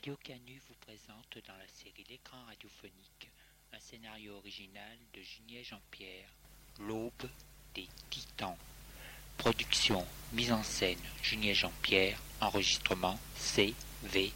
Radio Canu vous présente dans la série L'écran radiophonique un scénario original de Junier Jean-Pierre, L'aube des titans. Production, mise en scène Junier Jean-Pierre, enregistrement CVRP.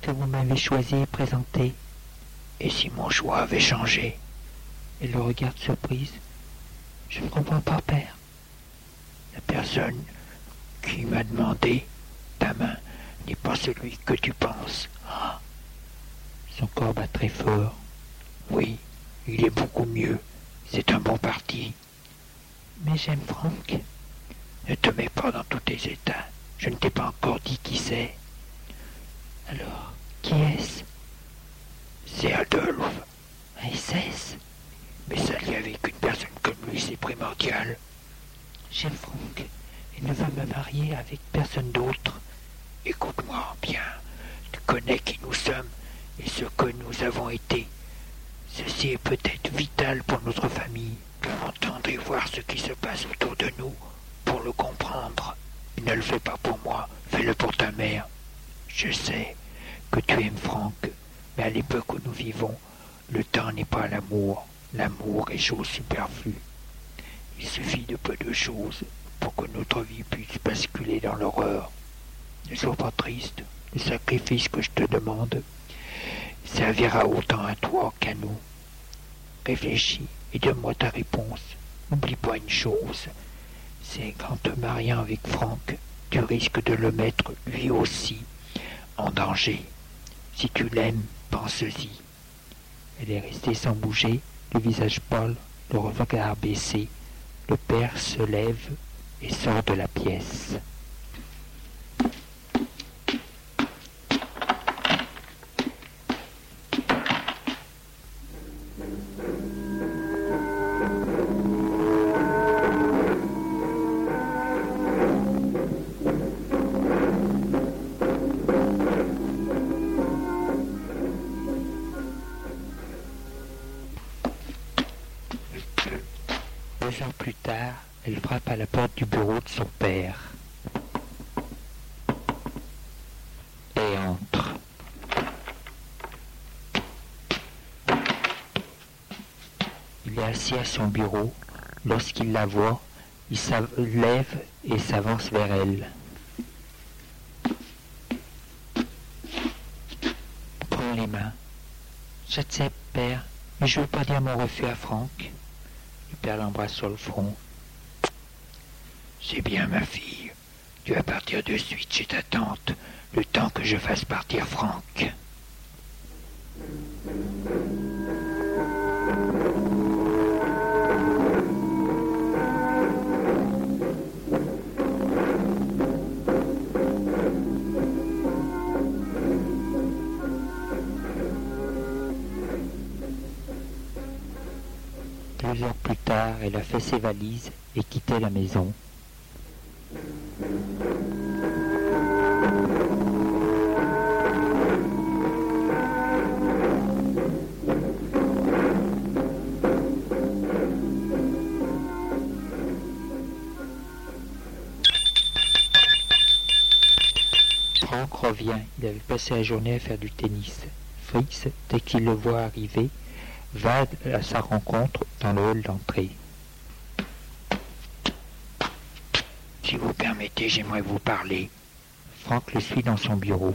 Que vous m'avez choisi et présenté. Et si mon choix avait changé? Elle le regarde surprise. Je ne comprends pas, père. La personne qui m'a demandé ta main n'est pas celui que tu penses. Ah, Son corps bat très fort. oui, il est beaucoup mieux. C'est un bon parti. Mais j'aime Franck. Ne te mets pas dans tous tes états. Je ne t'ai pas encore dit qui c'est. Alors, qui est-ce? C'est Adolphe. Un SS Mais s'allier avec une personne comme lui, c'est primordial. J'aime Franck et ne veux me marier avec personne d'autre. Écoute-moi bien. Tu connais qui nous sommes et ce que nous avons été. Ceci est peut-être vital pour notre famille de entendre et voir ce qui se passe autour de nous pour le comprendre. Ne le fais pas pour moi, fais-le pour ta mère. Je sais que tu aimes Franck, mais à l'époque où nous vivons, le temps n'est pas l'amour. L'amour est chose superflue. Il suffit de peu de choses pour que notre vie puisse basculer dans l'horreur. Ne sois pas triste. Le sacrifice que je te demande servira autant à toi qu'à nous. Réfléchis et donne-moi ta réponse. N'oublie pas une chose, c'est qu'en te mariant avec Franck, tu risques de le mettre lui aussi en danger. Si tu l'aimes, pense-y. Elle est restée sans bouger, le visage pâle, le regard baissé. Le père se lève et sort de la pièce. Lorsqu'il la voit, Il se lève et s'avance vers elle. Prends les mains. J'accepte, père, mais je veux pas dire mon refus à Franck. Le père l'embrasse sur le front. C'est bien, ma fille. Tu vas partir de suite chez ta tante, le temps que je fasse partir Franck. Heures plus tard, elle a fait ses valises et quitté la maison. Franck revient. Il avait passé la journée à faire du tennis. Fritz, dès qu'il le voit arriver, va à sa rencontre dans le hall d'entrée. Si vous permettez, j'aimerais vous parler. Franck le suit dans son bureau.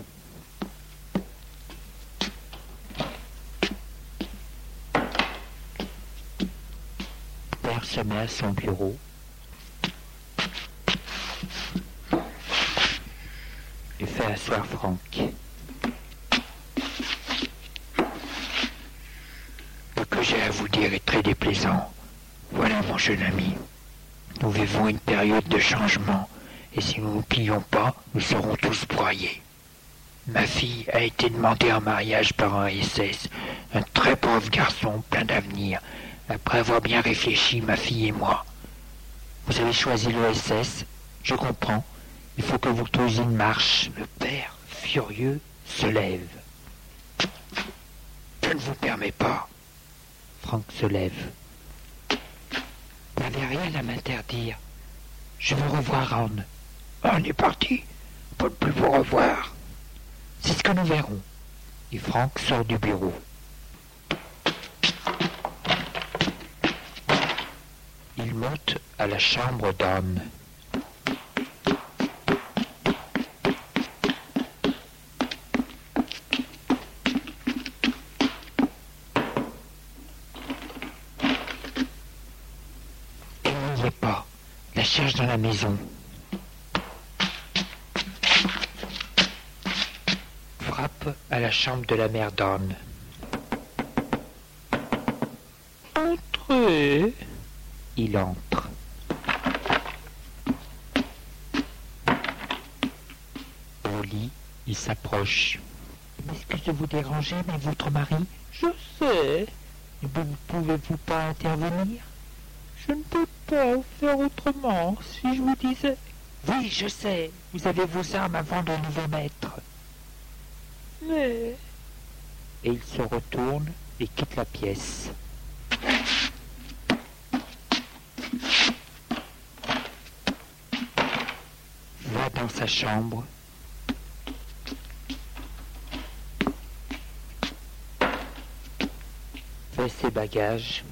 Père se met à son bureau. Et fait asseoir Franck. Ce que j'ai à vous dire est très déplaisant. Voilà, mon jeune ami. Nous vivons une période de changement, et si nous ne plions pas, nous serons tous broyés. Ma fille a été demandée en mariage par un SS, un très pauvre garçon plein d'avenir. Après avoir bien réfléchi, ma fille et moi. Vous avez choisi le SS, je comprends. Il faut que vous trouviez une marche. Le père, furieux, se lève. Je ne vous permets pas. Franck se lève. N'avez rien à m'interdire. Je veux revoir Anne. On est parti. Pour ne plus vous revoir. C'est ce que nous verrons. Et Franck sort du bureau. Il monte à la chambre d'Anne. Cherche dans la maison. Frappe à la chambre de la mère d'Anne. Entrez. Il entre. Au lit, il s'approche. Excusez de vous déranger, mais votre mari Je sais. Ne pouvez-vous pas intervenir? Je ne peux pas faire autrement. Si je vous disais... Oui, je sais. Vous avez vos armes avant de nous maître. Mais... Et il se retourne et quitte la pièce. Va dans sa chambre. Fait ses bagages.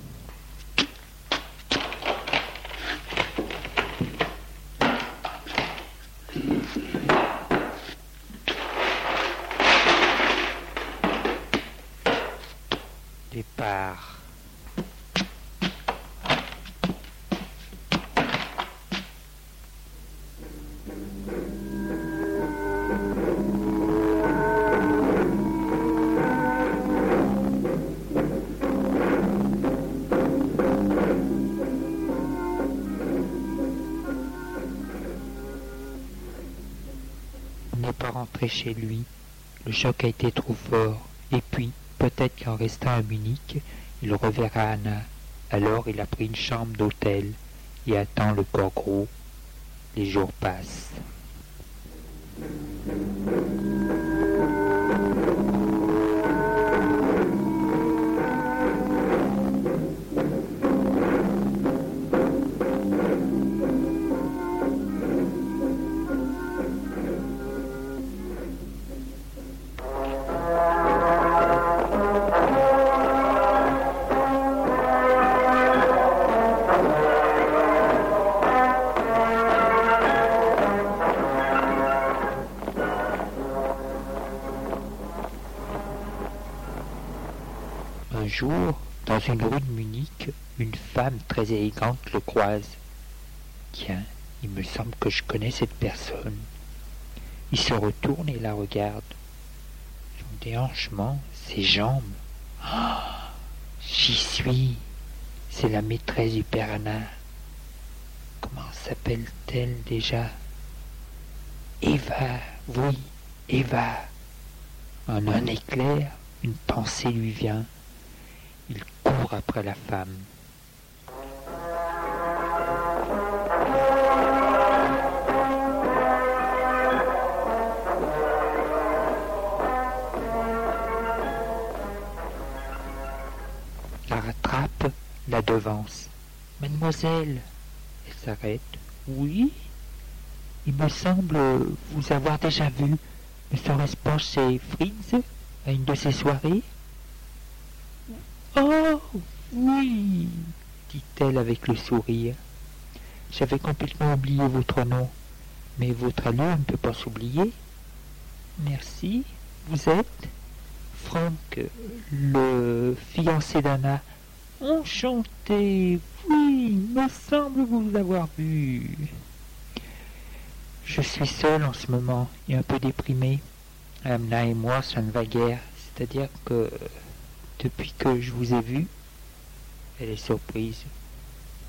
Chez lui. Le choc a été trop fort. Et puis, peut-être qu'en restant à Munich, il reverra Anna. Alors il a pris une chambre d'hôtel et attend le corps gros. Les jours passent. Le croise. Tiens, il me semble que je connais cette personne. Il se retourne et la regarde. Son déhanchement, ses jambes. Ah, J'y suis. C'est la maîtresse du père. Comment s'appelle-t-elle déjà? Eva, oui, Eva. En un éclair, une pensée lui vient. Il court après la femme. Mademoiselle, elle s'arrête. Oui Il me semble vous avoir déjà vu. Ne serait-ce pas chez Fritz à une de ces soirées Oh oui dit-elle avec le sourire. J'avais complètement oublié votre nom, mais votre allure ne peut pas s'oublier. Merci. Vous êtes Franck, le fiancé d'Anna. Enchanté. Oui, me semble vous avoir vu. Je suis seul en ce moment et un peu déprimé. Amna et moi, ça ne va guère. C'est-à-dire que depuis que je vous ai vu, elle est surprise.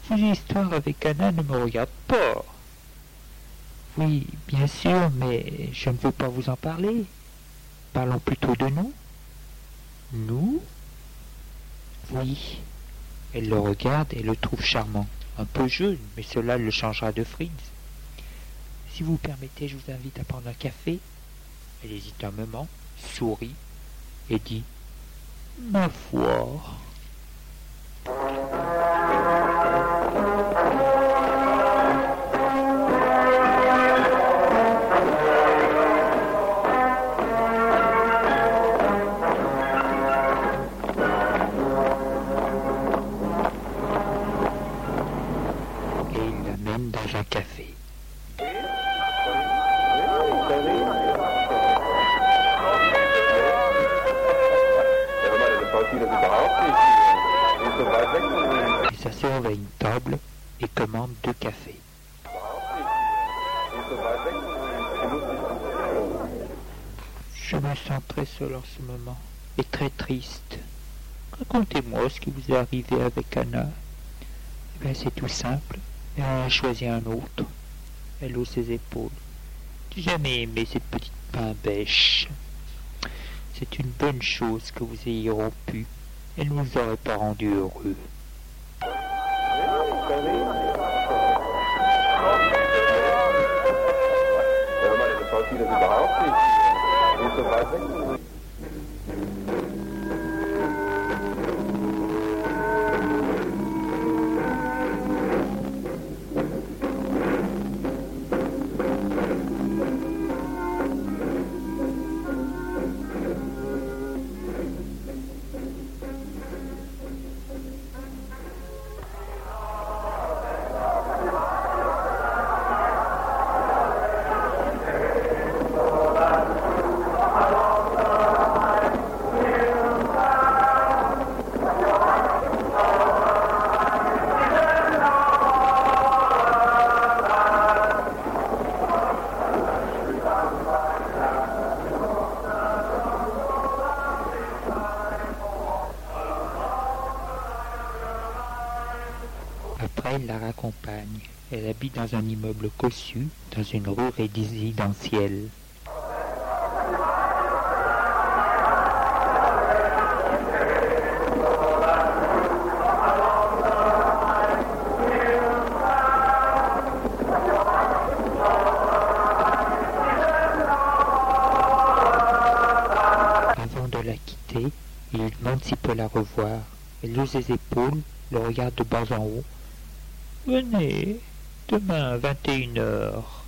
Vos histoires avec Anna ne me regardent pas. Oui, bien sûr, mais je ne veux pas vous en parler. Parlons plutôt de nous. Nous? Oui. Elle le regarde et le trouve charmant. Un peu jeune, mais cela le changera de Fritz. Si vous permettez, je vous invite à prendre un café. Elle hésite un moment, sourit et dit Ma foi. Mir. Il s'assure à une table et commande deux cafés. Je me sens très seul en ce moment et très triste. Racontez-moi ce qui vous est arrivé avec Anna. Eh bien, c'est tout simple. Elle a choisi un autre. Elle hausse ses épaules. J'ai jamais aimé cette petite pain bêche. C'est une bonne chose que vous ayez rompu. Elle ne vous aurait pas rendu heureux. Dans un immeuble cossu, dans une rue résidentielle. Avant de la quitter, il lui demande s'il peut la revoir. Elle hausse les épaules, le regarde de bas en haut. Venez, demain 21h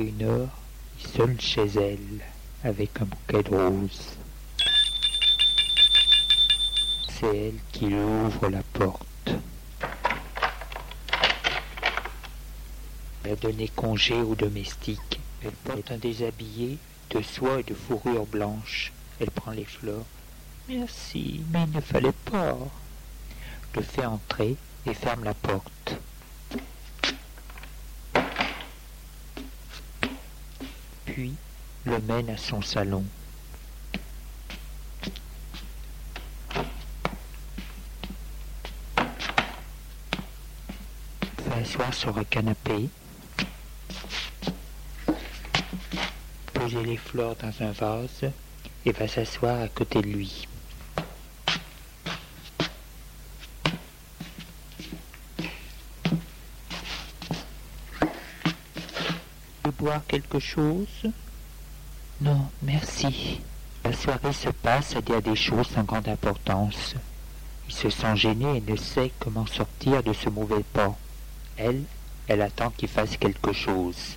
une heure seule chez elle, avec un bouquet de roses. C'est elle qui ouvre la porte. Elle a donné congé aux domestiques. Elle porte un déshabillé de soie et de fourrure blanche. Elle prend les fleurs. Merci, mais il ne fallait pas. Le fait entrer et ferme la porte. Le mène à son salon. Fait asseoir sur un canapé. Poser les fleurs dans un vase et va s'asseoir à côté de lui. boire quelque chose Non, merci. La soirée se passe à dire des choses sans grande importance. Il se sent gêné et ne sait comment sortir de ce mauvais pas. Elle, elle attend qu'il fasse quelque chose.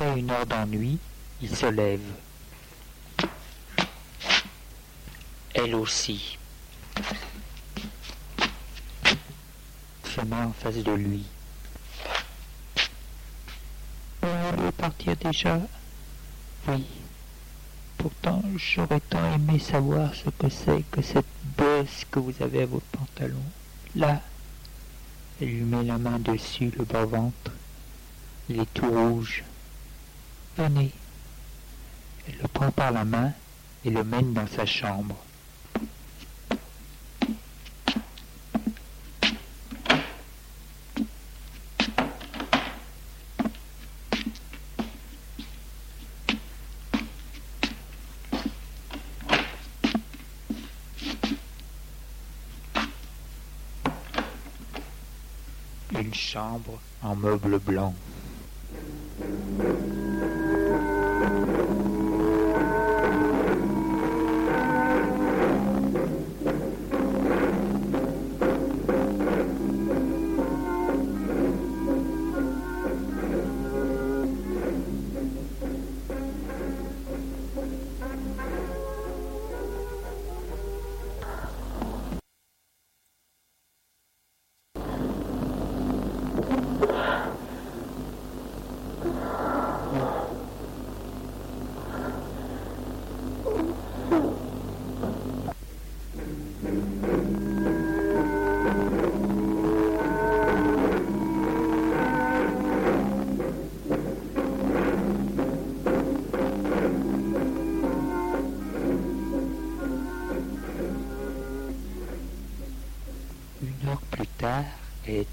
Après une heure d'ennui, il se lève. Elle aussi. Se met en face de lui. Elle veut partir déjà Oui. Pourtant, j'aurais tant aimé savoir ce que c'est que cette bosse que vous avez à votre pantalon. Là. Elle lui met la main dessus, le bas-ventre. Il est tout rouge. Elle le prend par la main et le mène dans sa chambre. Une chambre en meubles blancs.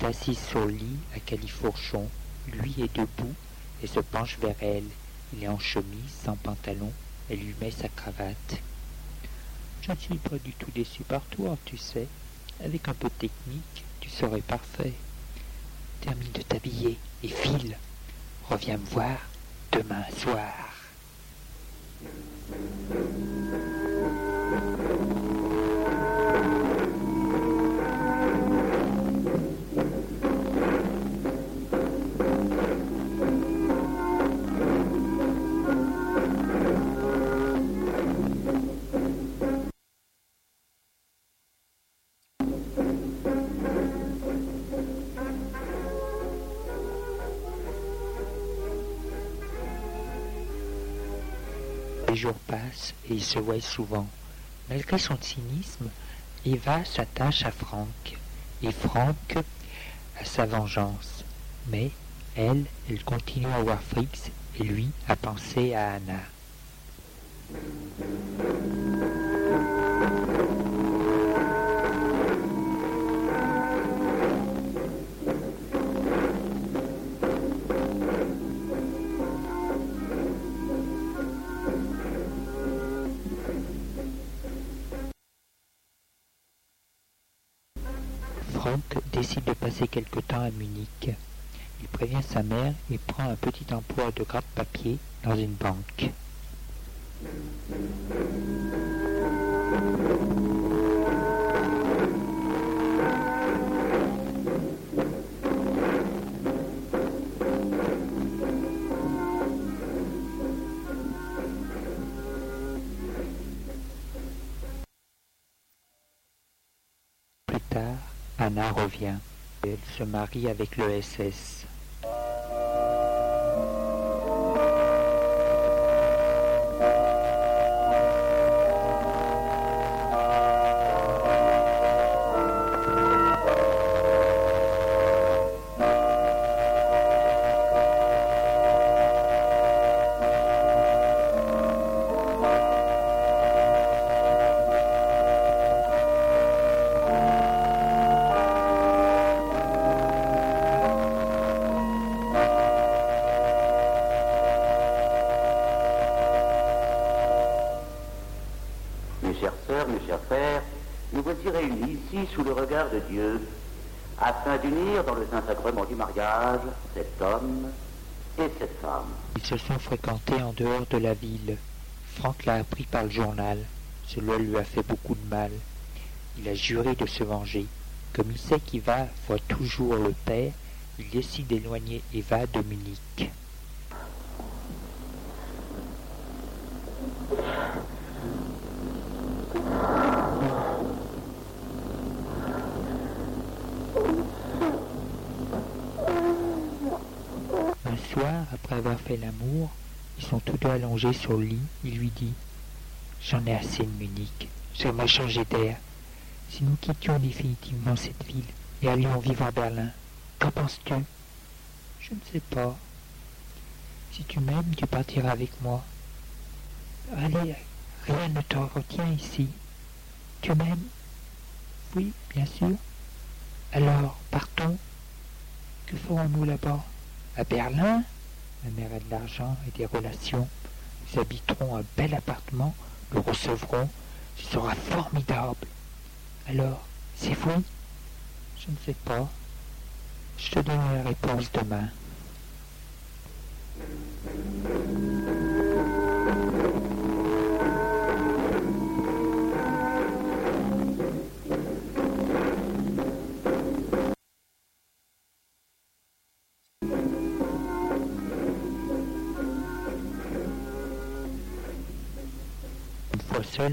Assise sur le lit califourchon. Lui est debout et se penche vers elle. Il est en chemise, sans pantalon. Elle lui met sa cravate. Je ne suis pas du tout déçu par toi, tu sais. Avec un peu de technique, tu serais parfait. Termine de t'habiller et file. Reviens me voir demain soir. Jours passent et ils se voient souvent. Malgré son cynisme, Eva s'attache à Franck et Franck à sa vengeance. Mais elle, elle continue à voir Frix et lui à penser à Anna. Quelque temps à Munich. Il prévient sa mère et prend un petit emploi de gratte-papier dans une banque. Plus tard, Anna revient. Elle se marie avec le SS. Dieu, afin d'unir dans le Saint-Sacrement du mariage cet homme et cette femme. Ils se sont fréquentés en dehors de la ville. Franck l'a appris par le journal. Cela lui a fait beaucoup de mal. Il a juré de se venger. Comme il sait qu'Eva voit toujours le père, il décide d'éloigner Eva de Munich. Un soir, après avoir l'amour, ils sont tous deux allongés sur le lit. Il lui dit J'en ai assez de Munich. J'aimerais changer d'air. Si nous quittions définitivement cette ville et allions vivre à Berlin, qu'en penses-tu? Je ne sais pas. Si tu m'aimes, tu partiras avec moi. Allez, rien ne te retient ici. Tu m'aimes? Oui, bien sûr. Alors, partons. Que ferons-nous là-bas? À Berlin? Ma mère a de l'argent et des relations. Nous habiterons un bel appartement, le recevrons. Ce sera formidable. Alors, c'est oui Je ne sais pas. Je te donnerai la réponse demain.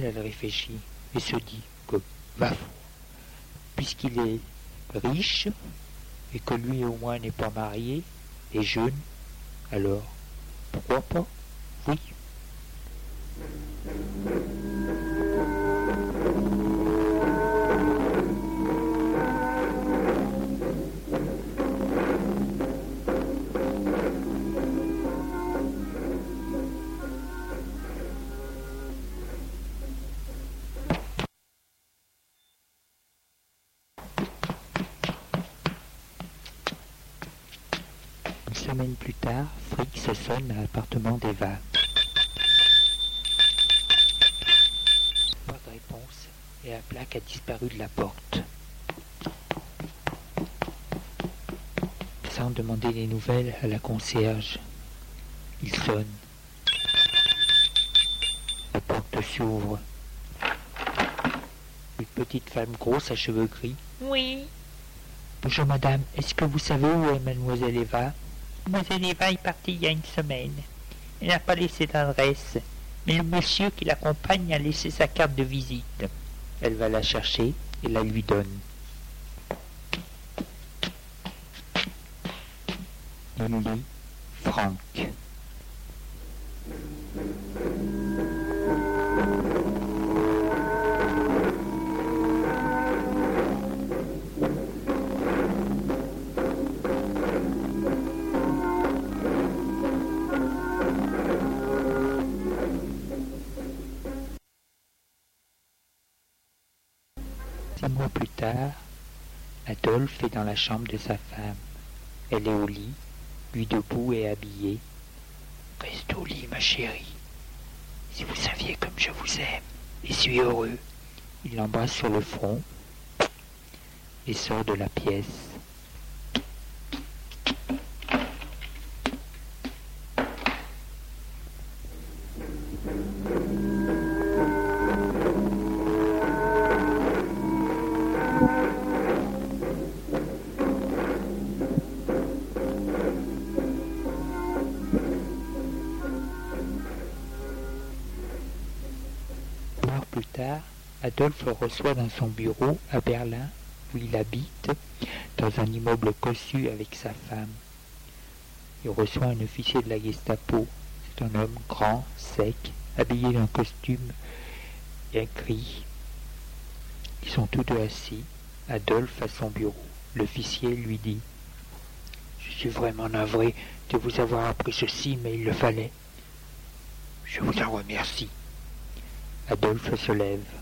Elle réfléchit et se dit que, fou, puisqu'il est riche et que lui au moins n'est pas marié et jeune, alors pourquoi pas? Oui. Une semaine plus tard, Fritz sonne à l'appartement d'Eva. Pas de réponse et la plaque a disparu de la porte. Sans demander des nouvelles à la concierge, il sonne. La porte s'ouvre. Une petite femme grosse à cheveux gris. Oui, Bonjour madame, est-ce que vous savez où est mademoiselle Eva? Mademoiselle Eva est partie il y a une semaine. Elle n'a pas laissé d'adresse, mais le monsieur qui l'accompagne a laissé sa carte de visite. Elle va la chercher et la lui donne. Il lit Franck. Six mois plus tard, Adolphe est dans la chambre de sa femme. Elle est au lit, lui debout et habillé. Reste au lit, ma chérie. Si vous saviez comme je vous aime et suis heureux. Il l'embrasse sur le front. et sort de la pièce. Reçoit dans son bureau à Berlin, où il habite, dans un immeuble cossu avec sa femme. Il reçoit un officier de la Gestapo. C'est un homme grand, sec, habillé d'un costume et gris. Ils sont tous deux assis, Adolphe à son bureau. L'officier lui dit Je suis vraiment navré de vous avoir appris ceci, mais il le fallait. Je vous en remercie. Adolphe se lève.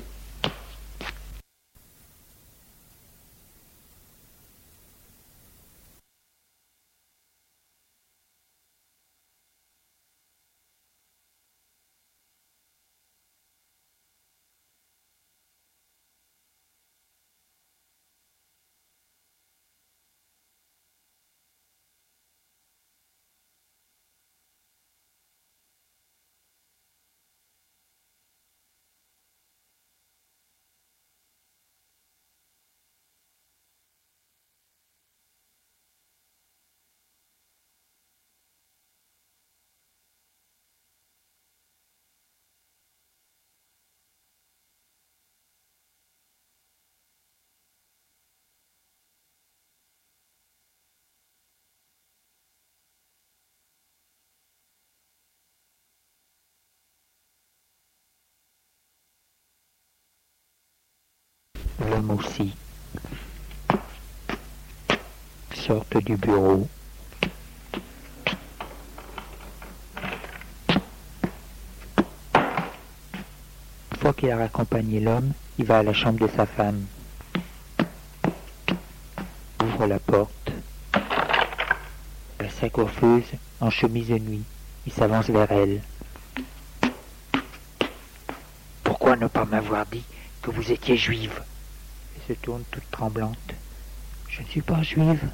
L'homme aussi. Sortent du bureau. Une fois qu'il a raccompagné l'homme, il va à la chambre de sa femme. Ouvre la porte. La sa coiffeuse en chemise de nuit. Il s'avance vers elle. Pourquoi ne pas m'avoir dit que vous étiez juive? Elle se tourne toute tremblante. Je ne suis pas juive.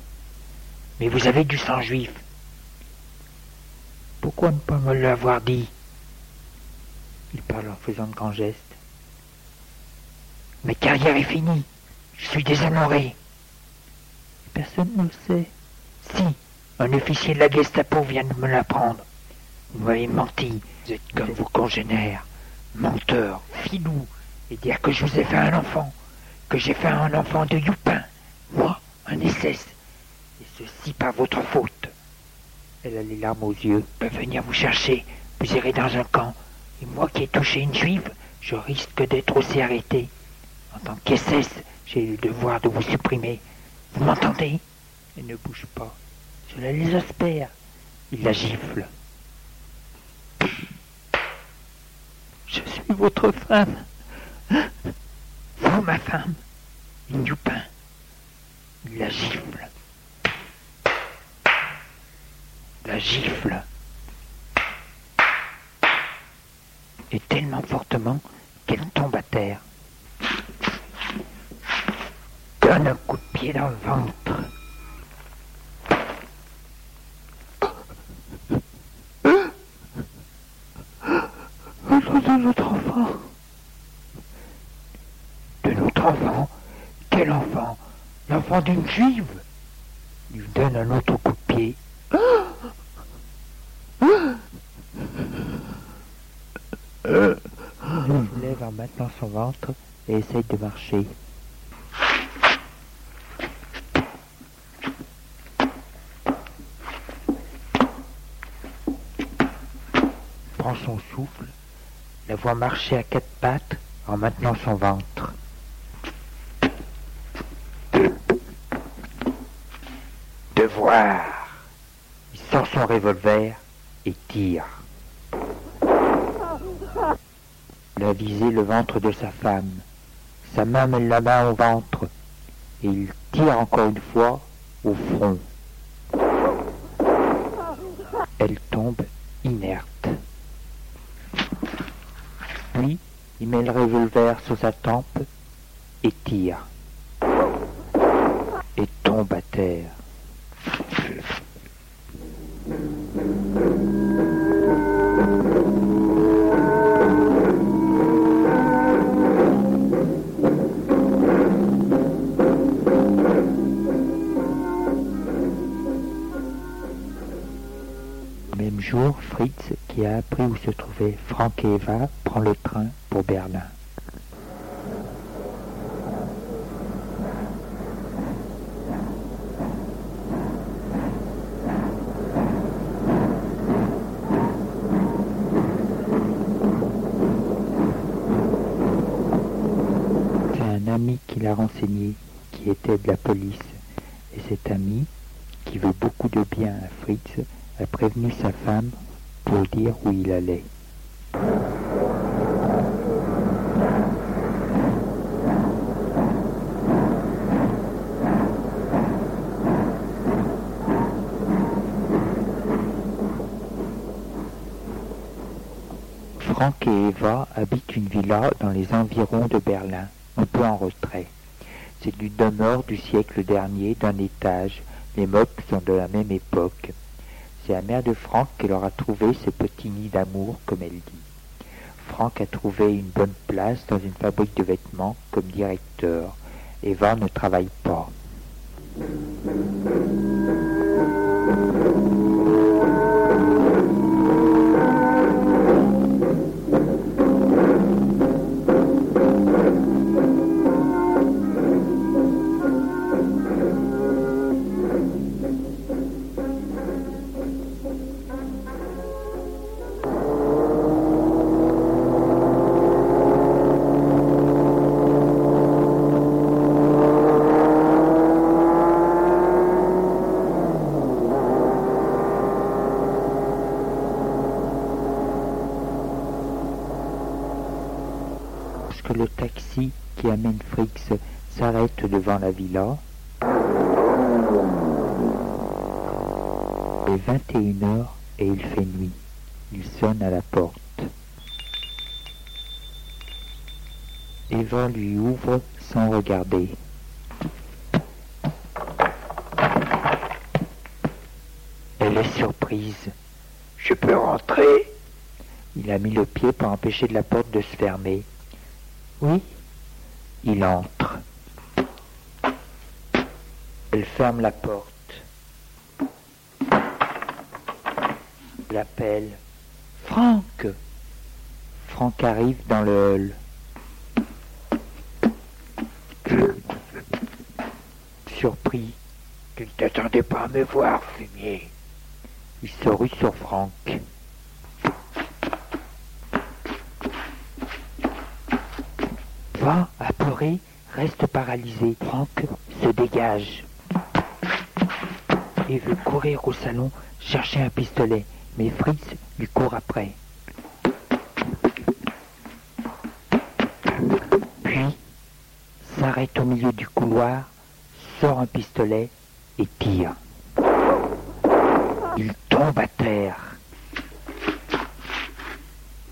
Mais vous avez du sang juif. Pourquoi ne pas me l'avoir dit? Il parle en faisant de grands gestes. Ma carrière est finie. Je suis déshonoré. Personne ne le sait. Si, un officier de la Gestapo vient de me l'apprendre. Vous m'avez menti. Vous êtes comme vos congénères. Menteur, filou, et dire que je vous ai fait un enfant, que j'ai fait un enfant de Youpin, moi, un SS, et ceci par votre faute. Elle a les larmes aux yeux. Je peux venir vous chercher, vous irez dans un camp, et moi qui ai touché une juive, je risque d'être aussi arrêté. En tant qu'SS, j'ai le devoir de vous supprimer. Vous m'entendez? Elle ne bouge pas. Cela les aspère. Il la gifle. Je suis votre femme. Vous, ma femme, une. Il la gifle. La gifle. Et tellement fortement qu'elle tombe à terre. Donne un coup de pied dans le ventre enfant. De notre enfant Quel enfant L'enfant d'une juive Il lui donne un autre coup de pied. Il lève en maintenant son ventre et essaye de marcher. Prend son souffle la voit marcher à quatre pattes en maintenant son ventre. Il sort son revolver et tire. Il a visé le ventre de sa femme. Sa main met la main au ventre et il tire encore une fois au front. Elle tombe inerte. Puis, il met le revolver sur sa tempe et tire. Et tombe à terre. Se trouvaient Franck et Eva, prend le train pour Berlin. C'est un ami qui l'a renseigné, qui était de la police. Et cet ami, qui veut beaucoup de bien à Fritz, a prévenu sa femme pour dire où il allait. Franck et Eva habitent une villa dans les environs de Berlin, un peu en retrait. C'est une demeure du siècle dernier d'un étage. Les meubles sont de la même époque. C'est la mère de Franck qui leur a trouvé ce petit nid d'amour, comme elle dit. Franck a trouvé une bonne place dans une fabrique de vêtements comme directeur. Eva ne travaille pas. Villa, il est 21 heures et il fait nuit. Il sonne à la porte. Eva lui ouvre sans regarder. Elle est surprise. Je peux rentrer? Il a mis le pied pour empêcher la porte de se fermer. Oui, il entre. Elle ferme la porte. L'appelle. Franck Franck arrive dans le hall. Surpris, Tu ne t'attendais pas à me voir, fumier. il se rue sur Franck. Va, apeuré, reste paralysé. Franck se dégage et veut courir au salon chercher un pistolet, mais Fritz lui court après. Puis s'arrête au milieu du couloir, sort un pistolet et tire. Il tombe à terre.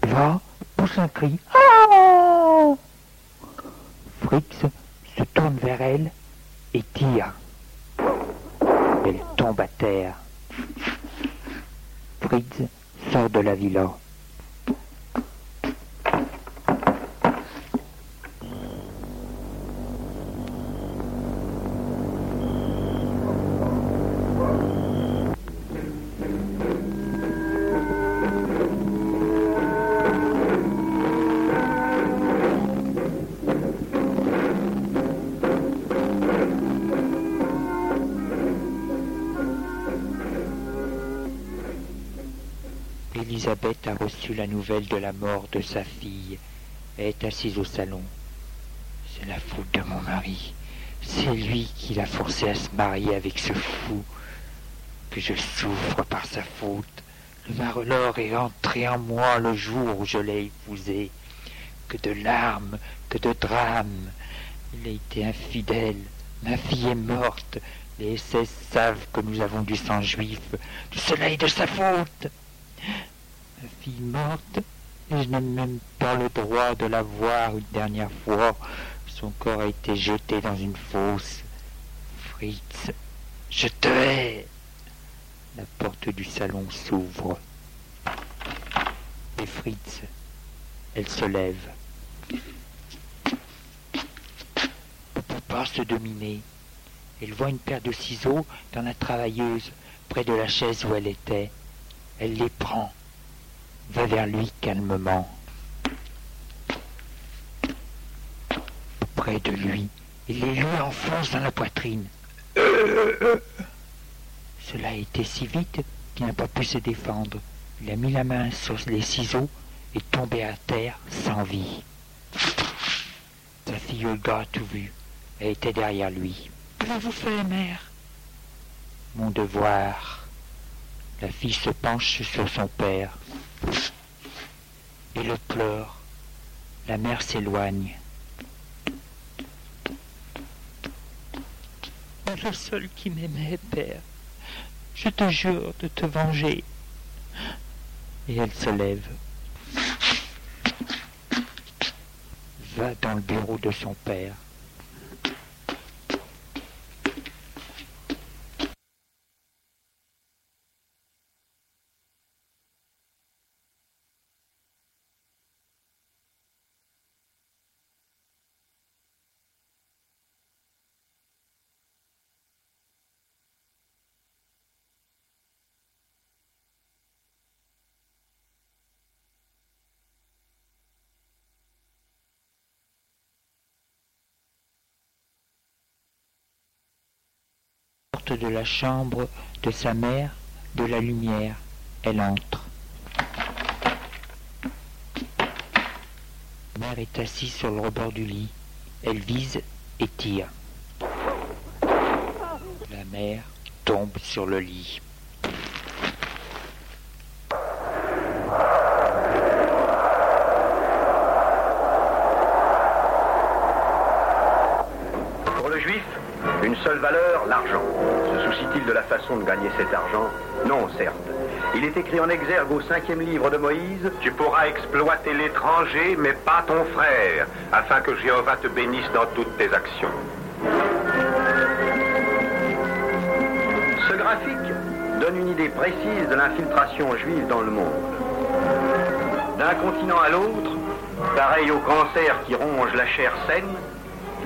Va, pousse un cri. Fritz se tourne vers elle et tire. Elle tombe à terre. Fritz sort de la villa. Elisabeth a reçu la nouvelle de la mort de sa fille. Elle est assise au salon. C'est la faute de mon mari. C'est lui qui l'a forcée à se marier avec ce fou. Que je souffre par sa faute. Le Marelor est entré en moi le jour où je l'ai épousé. Que de larmes, que de drames. Il a été infidèle. Ma fille est morte. Les SS savent que nous avons du sang juif. Tout cela est de sa faute. Fille morte, et je n'ai même pas le droit de la voir une dernière fois. Son corps a été jeté dans une fosse. Fritz, je te hais. La porte du salon s'ouvre. Et Fritz, elle se lève. Peut pas se dominer. Elle voit une paire de ciseaux dans la travailleuse, près de la chaise où elle était. Elle les prend, va vers lui calmement. Près de lui, il les lui enfonce dans la poitrine. Cela a été si vite qu'il n'a pas pu se défendre. Il a mis la main sur les ciseaux et tombé à terre sans vie. Sa fille Olga a tout vu. Elle était derrière lui. Qu'avez-vous fait, mère? Mon devoir. La fille se penche sur son père. Et le pleure. La mère s'éloigne. Le seul qui m'aimait, père. Je te jure de te venger. Et elle se lève. Va dans le bureau de son père. De la chambre de sa mère de la lumière. Elle entre. La mère est assise sur le rebord du lit. Elle vise et tire. La mère tombe sur le lit. Pour le juif, une seule valeur, de la façon de gagner cet argent Non, certes. Il est écrit en exergue au cinquième livre de Moïse Tu pourras exploiter l'étranger, mais pas ton frère, afin que Jéhovah te bénisse dans toutes tes actions. Ce graphique donne une idée précise de l'infiltration juive dans le monde. D'un continent à l'autre, pareil au cancer qui ronge la chair saine,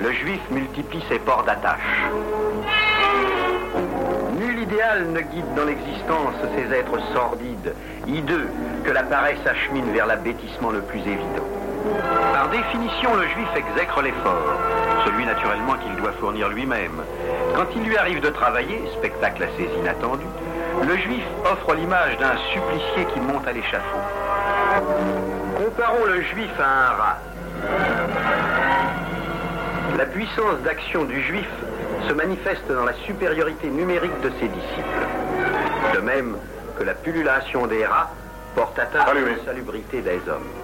le juif multiplie ses ports d'attache. Nul idéal ne guide dans l'existence ces êtres sordides, hideux, que la paresse achemine vers l'abêtissement le plus évident. Par définition, le juif exècre l'effort, celui naturellement qu'il doit fournir lui-même. Quand il lui arrive de travailler, spectacle assez inattendu, le juif offre l'image d'un supplicié qui monte à l'échafaud. Comparons le juif à un rat. La puissance d'action du juif se manifeste dans la supériorité numérique de ses disciples. De même que la pullulation des rats porte atteinte à la salubrité des hommes.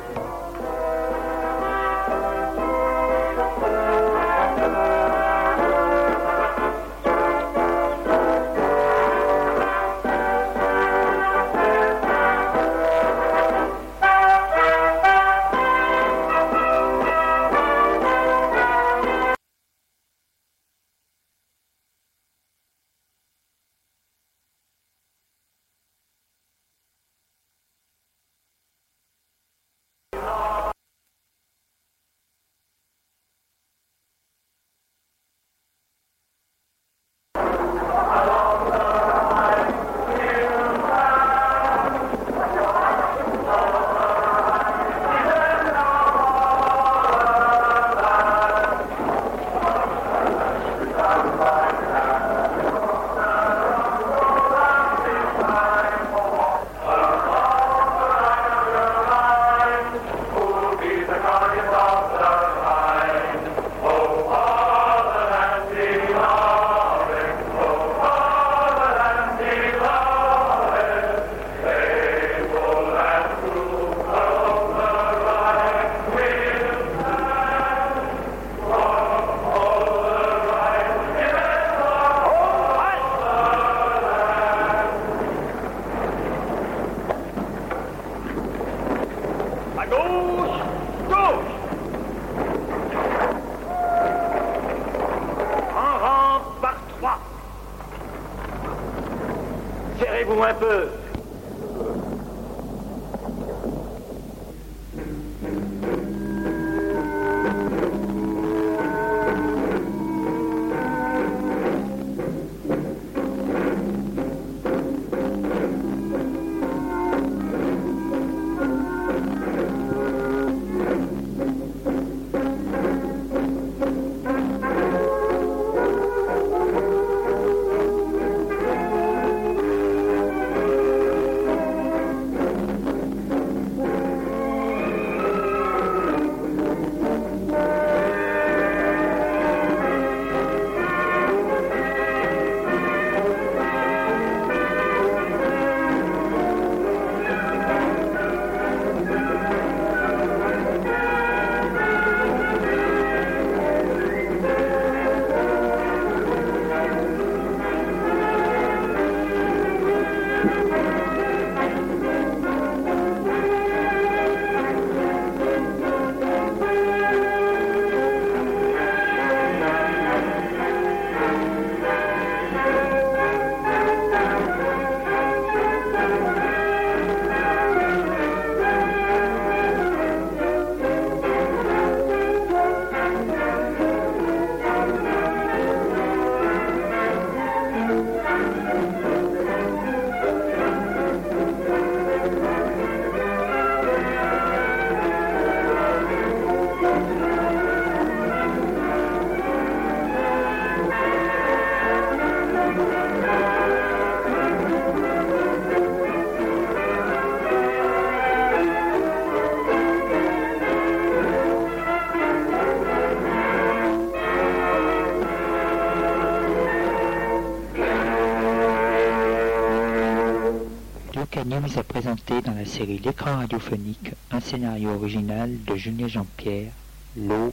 Présenté dans la série L'écran radiophonique un scénario original de Julien Jean-Pierre, L'aube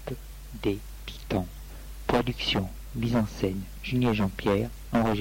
des titans. Production, mise en scène, Julien Jean-Pierre, enregistré